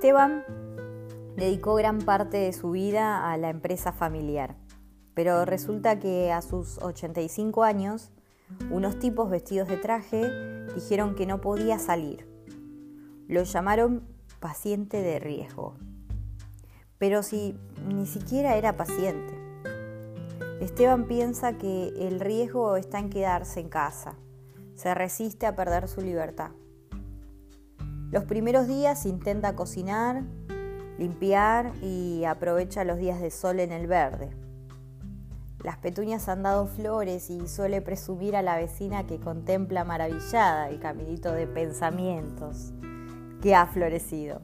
Esteban dedicó gran parte de su vida a la empresa familiar, pero resulta que a sus 85 años, unos tipos vestidos de traje dijeron que no podía salir. Lo llamaron paciente de riesgo. Pero si ni siquiera era paciente. Esteban piensa que el riesgo está en quedarse en casa. Se resiste a perder su libertad. Los primeros días intenta cocinar, limpiar y aprovecha los días de sol en el verde. Las petuñas han dado flores y suele presumir a la vecina que contempla maravillada el caminito de pensamientos que ha florecido.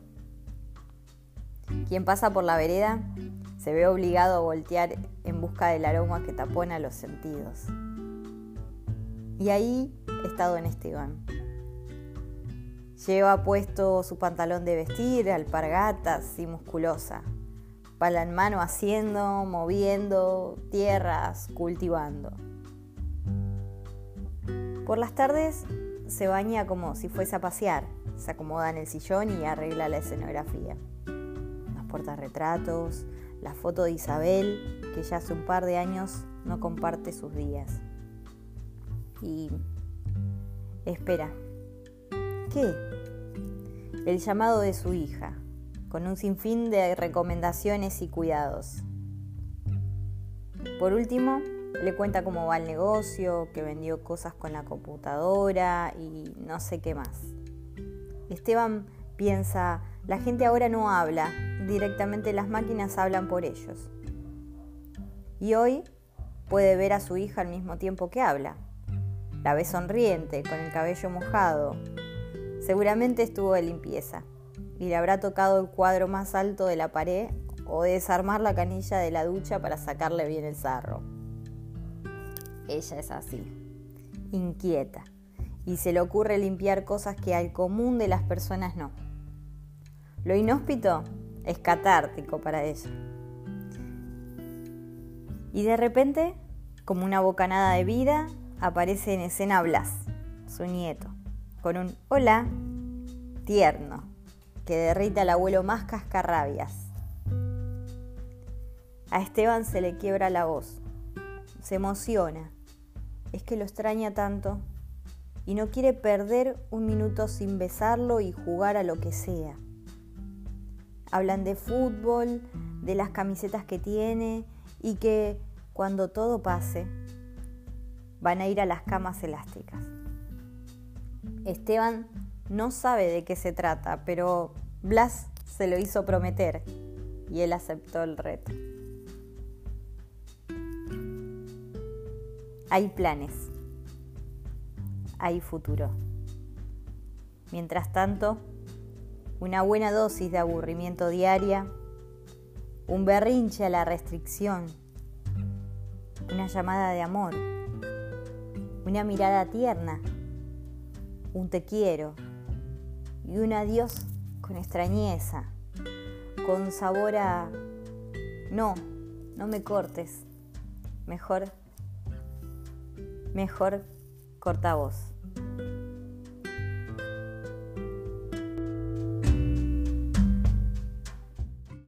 Quien pasa por la vereda se ve obligado a voltear en busca del aroma que tapona los sentidos. Y ahí está don Esteban. Lleva puesto su pantalón de vestir, alpargatas y musculosa. Pala en mano haciendo, moviendo tierras, cultivando. Por las tardes se baña como si fuese a pasear, se acomoda en el sillón y arregla la escenografía. Nos porta retratos, la foto de Isabel, que ya hace un par de años no comparte sus días. Y espera, ¿Qué? El llamado de su hija, con un sinfín de recomendaciones y cuidados. Por último, le cuenta cómo va el negocio, que vendió cosas con la computadora y no sé qué más. Esteban piensa, la gente ahora no habla, directamente las máquinas hablan por ellos. Y hoy puede ver a su hija al mismo tiempo que habla. La ve sonriente, con el cabello mojado, Seguramente estuvo de limpieza y le habrá tocado el cuadro más alto de la pared o desarmar la canilla de la ducha para sacarle bien el sarro. Ella es así, inquieta, y se le ocurre limpiar cosas que al común de las personas no. Lo inhóspito es catártico para ella. Y de repente, como una bocanada de vida, aparece en escena Blas, su nieto con un hola tierno que derrita al abuelo más cascarrabias. A Esteban se le quiebra la voz, se emociona, es que lo extraña tanto y no quiere perder un minuto sin besarlo y jugar a lo que sea. Hablan de fútbol, de las camisetas que tiene y que cuando todo pase van a ir a las camas elásticas. Esteban no sabe de qué se trata, pero Blas se lo hizo prometer y él aceptó el reto. Hay planes, hay futuro. Mientras tanto, una buena dosis de aburrimiento diaria, un berrinche a la restricción, una llamada de amor, una mirada tierna un te quiero y un adiós con extrañeza, con sabor a no, no me cortes, mejor, mejor corta voz.